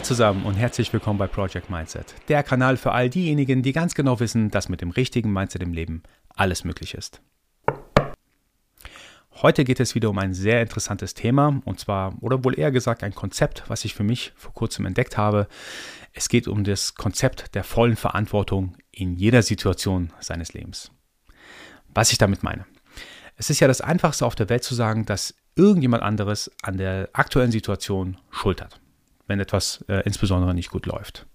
Hi zusammen und herzlich willkommen bei Project Mindset, der Kanal für all diejenigen, die ganz genau wissen, dass mit dem richtigen Mindset im Leben alles möglich ist. Heute geht es wieder um ein sehr interessantes Thema und zwar, oder wohl eher gesagt, ein Konzept, was ich für mich vor kurzem entdeckt habe. Es geht um das Konzept der vollen Verantwortung in jeder Situation seines Lebens. Was ich damit meine. Es ist ja das Einfachste auf der Welt zu sagen, dass irgendjemand anderes an der aktuellen Situation Schuld hat, wenn etwas äh, insbesondere nicht gut läuft.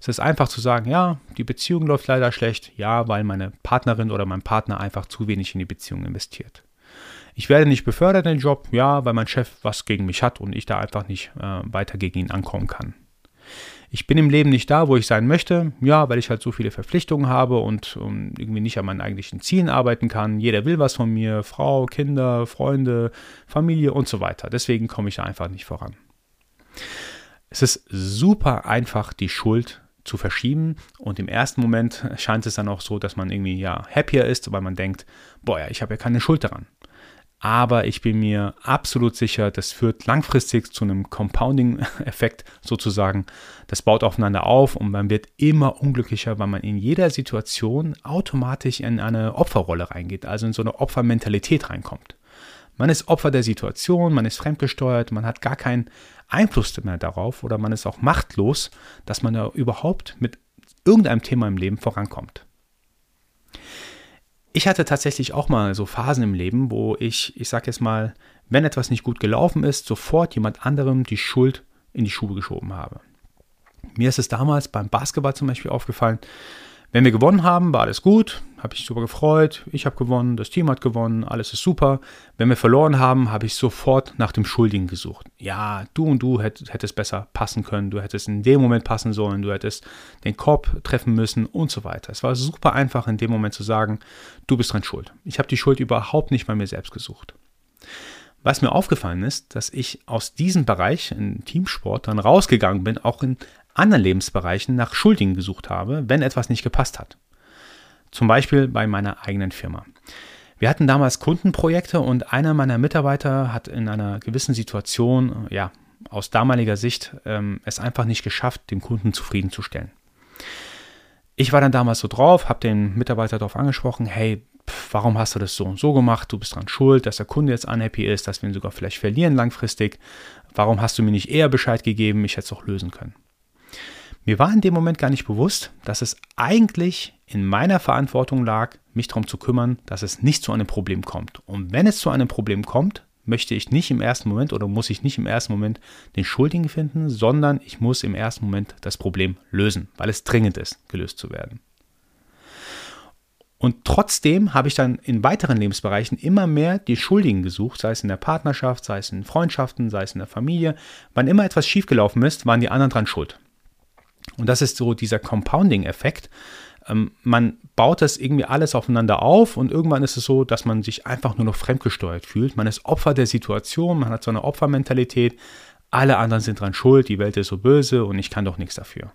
Es ist einfach zu sagen, ja, die Beziehung läuft leider schlecht, ja, weil meine Partnerin oder mein Partner einfach zu wenig in die Beziehung investiert. Ich werde nicht befördert in den Job, ja, weil mein Chef was gegen mich hat und ich da einfach nicht äh, weiter gegen ihn ankommen kann. Ich bin im Leben nicht da, wo ich sein möchte, ja, weil ich halt so viele Verpflichtungen habe und um, irgendwie nicht an meinen eigentlichen Zielen arbeiten kann. Jeder will was von mir, Frau, Kinder, Freunde, Familie und so weiter. Deswegen komme ich da einfach nicht voran. Es ist super einfach, die Schuld zu verschieben. Und im ersten Moment scheint es dann auch so, dass man irgendwie ja happier ist, weil man denkt, boah, ja, ich habe ja keine Schuld daran aber ich bin mir absolut sicher, das führt langfristig zu einem Compounding-Effekt sozusagen. Das baut aufeinander auf und man wird immer unglücklicher, weil man in jeder Situation automatisch in eine Opferrolle reingeht, also in so eine Opfermentalität reinkommt. Man ist Opfer der Situation, man ist fremdgesteuert, man hat gar keinen Einfluss mehr darauf oder man ist auch machtlos, dass man da überhaupt mit irgendeinem Thema im Leben vorankommt. Ich hatte tatsächlich auch mal so Phasen im Leben, wo ich, ich sag jetzt mal, wenn etwas nicht gut gelaufen ist, sofort jemand anderem die Schuld in die Schuhe geschoben habe. Mir ist es damals beim Basketball zum Beispiel aufgefallen, wenn wir gewonnen haben, war alles gut, habe ich super gefreut, ich habe gewonnen, das Team hat gewonnen, alles ist super. Wenn wir verloren haben, habe ich sofort nach dem Schuldigen gesucht. Ja, du und du hättest besser passen können, du hättest in dem Moment passen sollen, du hättest den Korb treffen müssen und so weiter. Es war super einfach in dem Moment zu sagen, du bist dran schuld. Ich habe die Schuld überhaupt nicht bei mir selbst gesucht. Was mir aufgefallen ist, dass ich aus diesem Bereich in Teamsport dann rausgegangen bin, auch in anderen Lebensbereichen nach Schuldigen gesucht habe, wenn etwas nicht gepasst hat. Zum Beispiel bei meiner eigenen Firma. Wir hatten damals Kundenprojekte und einer meiner Mitarbeiter hat in einer gewissen Situation, ja, aus damaliger Sicht ähm, es einfach nicht geschafft, den Kunden zufriedenzustellen. Ich war dann damals so drauf, habe den Mitarbeiter darauf angesprochen, hey, pff, warum hast du das so und so gemacht? Du bist dran schuld, dass der Kunde jetzt unhappy ist, dass wir ihn sogar vielleicht verlieren langfristig. Warum hast du mir nicht eher Bescheid gegeben? Ich hätte es auch lösen können. Mir war in dem Moment gar nicht bewusst, dass es eigentlich in meiner Verantwortung lag, mich darum zu kümmern, dass es nicht zu einem Problem kommt. Und wenn es zu einem Problem kommt, möchte ich nicht im ersten Moment oder muss ich nicht im ersten Moment den Schuldigen finden, sondern ich muss im ersten Moment das Problem lösen, weil es dringend ist, gelöst zu werden. Und trotzdem habe ich dann in weiteren Lebensbereichen immer mehr die Schuldigen gesucht, sei es in der Partnerschaft, sei es in Freundschaften, sei es in der Familie. Wann immer etwas schiefgelaufen ist, waren die anderen dran schuld. Und das ist so dieser Compounding-Effekt. Ähm, man baut das irgendwie alles aufeinander auf und irgendwann ist es so, dass man sich einfach nur noch fremdgesteuert fühlt. Man ist Opfer der Situation, man hat so eine Opfermentalität. Alle anderen sind dran schuld, die Welt ist so böse und ich kann doch nichts dafür.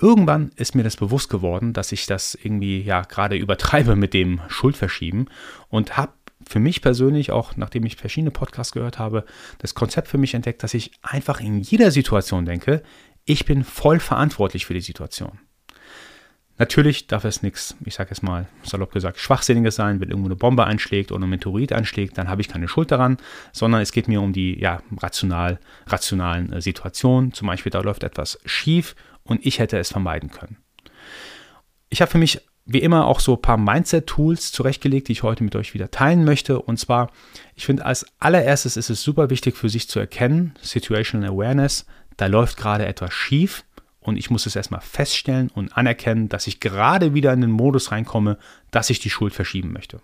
Irgendwann ist mir das bewusst geworden, dass ich das irgendwie ja gerade übertreibe mit dem Schuldverschieben und habe für mich persönlich, auch nachdem ich verschiedene Podcasts gehört habe, das Konzept für mich entdeckt, dass ich einfach in jeder Situation denke, ich bin voll verantwortlich für die Situation. Natürlich darf es nichts, ich sage jetzt mal salopp gesagt, Schwachsinniges sein, wenn irgendwo eine Bombe einschlägt oder ein Meteorit einschlägt, dann habe ich keine Schuld daran, sondern es geht mir um die ja, rational, rationalen äh, Situationen. Zum Beispiel, da läuft etwas schief und ich hätte es vermeiden können. Ich habe für mich wie immer auch so ein paar Mindset-Tools zurechtgelegt, die ich heute mit euch wieder teilen möchte. Und zwar, ich finde, als allererstes ist es super wichtig für sich zu erkennen, Situational Awareness, da läuft gerade etwas schief und ich muss es erstmal feststellen und anerkennen, dass ich gerade wieder in den Modus reinkomme, dass ich die Schuld verschieben möchte.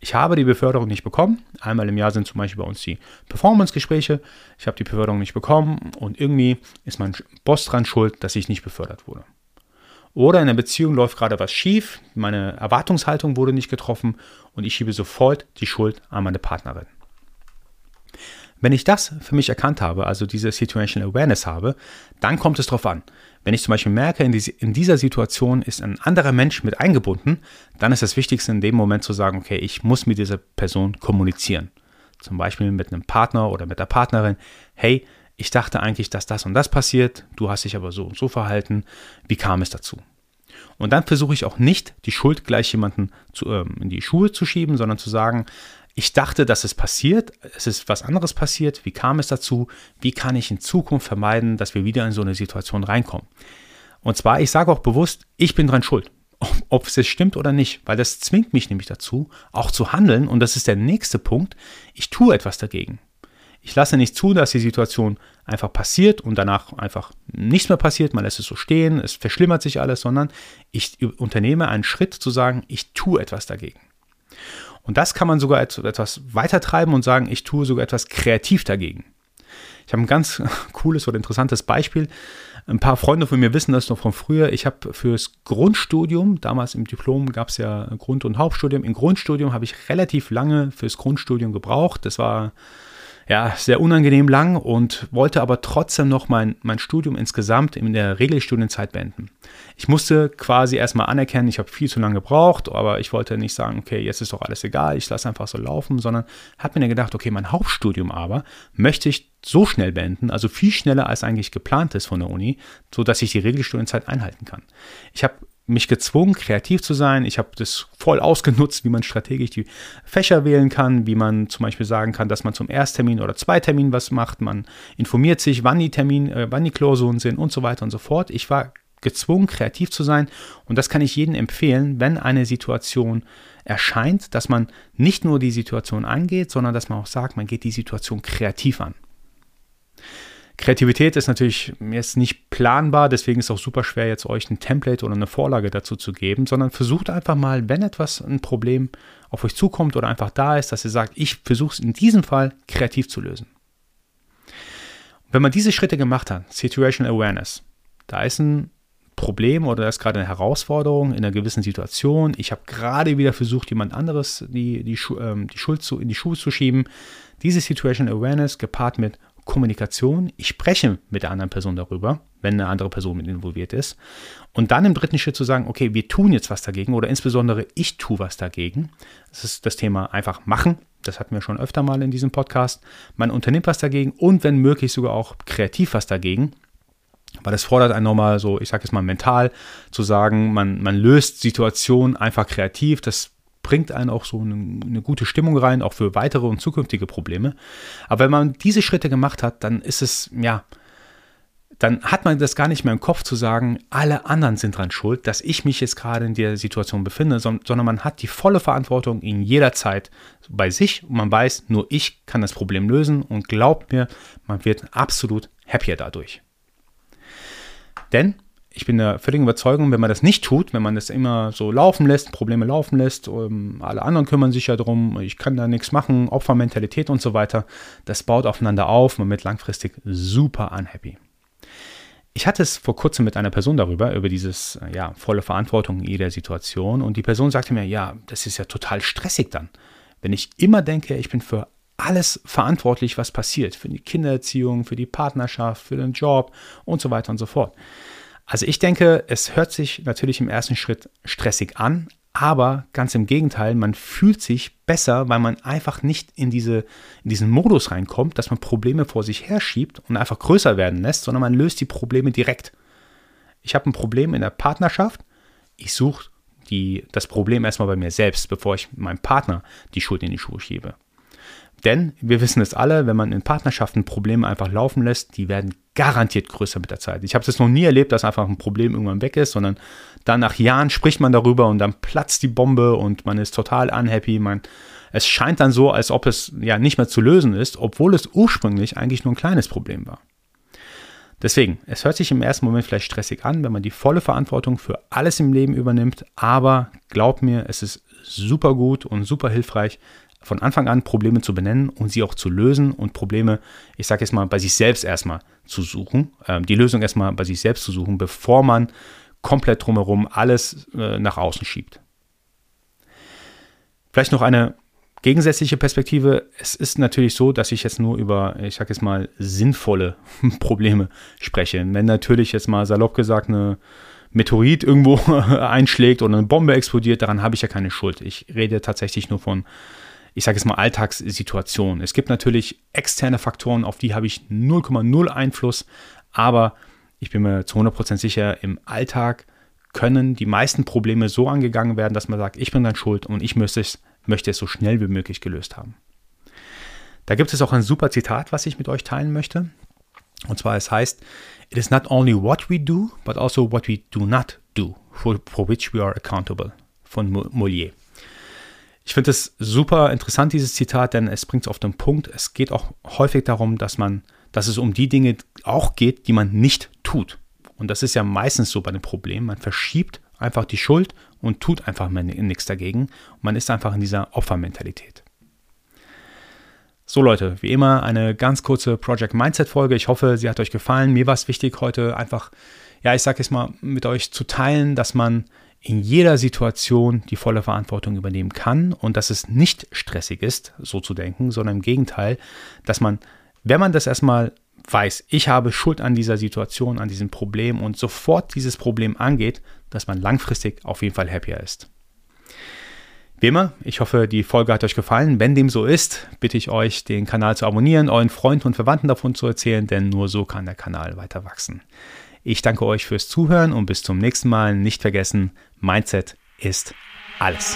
Ich habe die Beförderung nicht bekommen. Einmal im Jahr sind zum Beispiel bei uns die Performance-Gespräche. Ich habe die Beförderung nicht bekommen und irgendwie ist mein Boss dran schuld, dass ich nicht befördert wurde. Oder in der Beziehung läuft gerade was schief, meine Erwartungshaltung wurde nicht getroffen und ich schiebe sofort die Schuld an meine Partnerin. Wenn ich das für mich erkannt habe, also diese Situational Awareness habe, dann kommt es darauf an. Wenn ich zum Beispiel merke, in, dieser Situation ist ein anderer Mensch mit eingebunden, dann ist das Wichtigste in dem Moment zu sagen, okay, ich muss mit dieser Person kommunizieren. Zum Beispiel mit einem Partner oder mit der Partnerin, hey, ich dachte eigentlich, dass das und das passiert, du hast dich aber so und so verhalten, wie kam es dazu? Und dann versuche ich auch nicht, die Schuld gleich jemanden zu, ähm, in die Schuhe zu schieben, sondern zu sagen, ich dachte, dass es passiert, es ist was anderes passiert, wie kam es dazu, wie kann ich in Zukunft vermeiden, dass wir wieder in so eine Situation reinkommen. Und zwar, ich sage auch bewusst, ich bin dran schuld ob es jetzt stimmt oder nicht, weil das zwingt mich nämlich dazu, auch zu handeln. Und das ist der nächste Punkt. Ich tue etwas dagegen. Ich lasse nicht zu, dass die Situation einfach passiert und danach einfach nichts mehr passiert, man lässt es so stehen, es verschlimmert sich alles, sondern ich unternehme einen Schritt zu sagen, ich tue etwas dagegen. Und das kann man sogar etwas weiter treiben und sagen, ich tue sogar etwas kreativ dagegen. Ich habe ein ganz cooles oder interessantes Beispiel. Ein paar Freunde von mir wissen das noch von früher. Ich habe fürs Grundstudium, damals im Diplom gab es ja Grund- und Hauptstudium. Im Grundstudium habe ich relativ lange fürs Grundstudium gebraucht. Das war ja, sehr unangenehm lang und wollte aber trotzdem noch mein, mein Studium insgesamt in der Regelstudienzeit beenden. Ich musste quasi erstmal anerkennen, ich habe viel zu lange gebraucht, aber ich wollte nicht sagen, okay, jetzt ist doch alles egal, ich lasse einfach so laufen, sondern habe mir gedacht, okay, mein Hauptstudium aber möchte ich so schnell beenden, also viel schneller als eigentlich geplant ist von der Uni, so dass ich die Regelstudienzeit einhalten kann. Ich habe mich gezwungen, kreativ zu sein. Ich habe das voll ausgenutzt, wie man strategisch die Fächer wählen kann, wie man zum Beispiel sagen kann, dass man zum Ersttermin oder Zweitermin was macht. Man informiert sich, wann die Termin, äh, wann die Klausuren sind und so weiter und so fort. Ich war gezwungen, kreativ zu sein und das kann ich jedem empfehlen, wenn eine Situation erscheint, dass man nicht nur die Situation angeht, sondern dass man auch sagt, man geht die Situation kreativ an. Kreativität ist natürlich jetzt nicht planbar, deswegen ist es auch super schwer, jetzt euch ein Template oder eine Vorlage dazu zu geben, sondern versucht einfach mal, wenn etwas, ein Problem auf euch zukommt oder einfach da ist, dass ihr sagt, ich versuche es in diesem Fall kreativ zu lösen. Wenn man diese Schritte gemacht hat, Situational Awareness, da ist ein Problem oder da ist gerade eine Herausforderung in einer gewissen Situation. Ich habe gerade wieder versucht, jemand anderes die, die, ähm, die Schuld zu, in die Schuhe zu schieben. Diese Situational Awareness gepaart mit Kommunikation. Ich spreche mit der anderen Person darüber, wenn eine andere Person mit involviert ist. Und dann im dritten Schritt zu sagen, okay, wir tun jetzt was dagegen oder insbesondere ich tue was dagegen. Das ist das Thema einfach machen. Das hatten wir schon öfter mal in diesem Podcast. Man unternimmt was dagegen und wenn möglich sogar auch kreativ was dagegen. Weil das fordert einen nochmal so, ich sage jetzt mal mental, zu sagen, man, man löst Situationen einfach kreativ. Das bringt einen auch so eine, eine, gute Stimmung rein, auch für weitere und zukünftige Probleme. Aber wenn man diese Schritte gemacht hat, dann ist es, ja, dann hat man das gar nicht mehr im Kopf zu sagen, alle anderen sind dran schuld, dass ich mich jetzt gerade in der Situation befinde, sondern man hat die volle Verantwortung in jeder Zeit bei sich und man weiß, nur ich kann das Problem lösen und glaubt mir, man wird absolut happier dadurch. Denn ich bin der völligen Überzeugung, wenn man das nicht tut, wenn man das immer so laufen lässt, Probleme laufen lässt, um, ähm, alle anderen kümmern sich ja darum, ich kann da nichts machen, Opfermentalität und so weiter, das baut aufeinander auf, man wird langfristig super unhappy. Ich hatte es vor kurzem mit einer Person darüber, über dieses, äh, ja, volle Verantwortung in jeder Situation und die Person sagte mir, ja, das ist ja total stressig dann. Wenn ich immer denke, ich bin für alles verantwortlich, was passiert, für die Kindererziehung, für die Partnerschaft, für den Job und so weiter und so fort. Also ich denke, es hört sich natürlich im ersten Schritt stressig an, aber ganz im Gegenteil, man fühlt sich besser, weil man einfach nicht in, diese, in diesen Modus reinkommt, dass man Probleme vor sich herschiebt und einfach größer werden lässt, sondern man löst die Probleme direkt. Ich habe ein Problem in der Partnerschaft, ich suche das Problem erstmal bei mir selbst, bevor ich meinem Partner die Schuld in die Schuhe schiebe. Denn wir wissen es alle, wenn man in Partnerschaften Probleme einfach laufen lässt, die werden garantiert größer mit der Zeit. Ich habe es noch nie erlebt, dass einfach ein Problem irgendwann weg ist, sondern dann nach Jahren spricht man darüber und dann platzt die Bombe und man ist total unhappy. Man, es scheint dann so, als ob es ja nicht mehr zu lösen ist, obwohl es ursprünglich eigentlich nur ein kleines Problem war. Deswegen, es hört sich im ersten Moment vielleicht stressig an, wenn man die volle Verantwortung für alles im Leben übernimmt, aber glaub mir, es ist super gut und super hilfreich, von Anfang an Probleme zu benennen und sie auch zu lösen und Probleme, ich sage jetzt mal, bei sich selbst erstmal zu suchen, äh, die Lösung erstmal bei sich selbst zu suchen, bevor man komplett drumherum alles äh, nach außen schiebt. Vielleicht noch eine gegensätzliche Perspektive. Es ist natürlich so, dass ich jetzt nur über, ich sage jetzt mal, sinnvolle Probleme spreche. Wenn natürlich jetzt mal salopp gesagt eine Meteorit irgendwo einschlägt oder eine Bombe explodiert, daran habe ich ja keine Schuld. Ich rede tatsächlich nur von ich sage jetzt mal, Alltagssituationen. Es gibt natürlich externe Faktoren, auf die habe ich 0,0 Einfluss, aber ich bin mir zu 100% sicher, im Alltag können die meisten Probleme so angegangen werden, dass man sagt, ich bin dann schuld und ich möchte es, möchte es so schnell wie möglich gelöst haben. Da gibt es auch ein super Zitat, was ich mit euch teilen möchte. Und zwar es heißt, It is not only what we do, but also what we do not do, for, for which we are accountable, von Molière. Ich finde es super interessant, dieses Zitat, denn es bringt es auf den Punkt. Es geht auch häufig darum, dass man, dass es um die Dinge auch geht, die man nicht tut. Und das ist ja meistens so bei den Problemen. Man verschiebt einfach die Schuld und tut einfach nichts dagegen. man ist einfach in dieser Opfermentalität. So Leute, wie immer eine ganz kurze Project Mindset Folge. Ich hoffe, sie hat euch gefallen. Mir war es wichtig, heute einfach, ja, ich sage jetzt mal, mit euch zu teilen, dass man in jeder Situation die volle Verantwortung übernehmen kann und dass es nicht stressig ist, so zu denken, sondern im Gegenteil, dass man, wenn man das erstmal weiß, ich habe Schuld an dieser Situation, an diesem Problem und sofort dieses Problem angeht, dass man langfristig auf jeden Fall happier ist. Wie immer, ich hoffe, die Folge hat euch gefallen. Wenn dem so ist, bitte ich euch, den Kanal zu abonnieren, euren Freunden und Verwandten davon zu erzählen, denn nur so kann der Kanal weiter wachsen. Ich danke euch fürs Zuhören und bis zum nächsten Mal. Nicht vergessen, Mindset ist alles.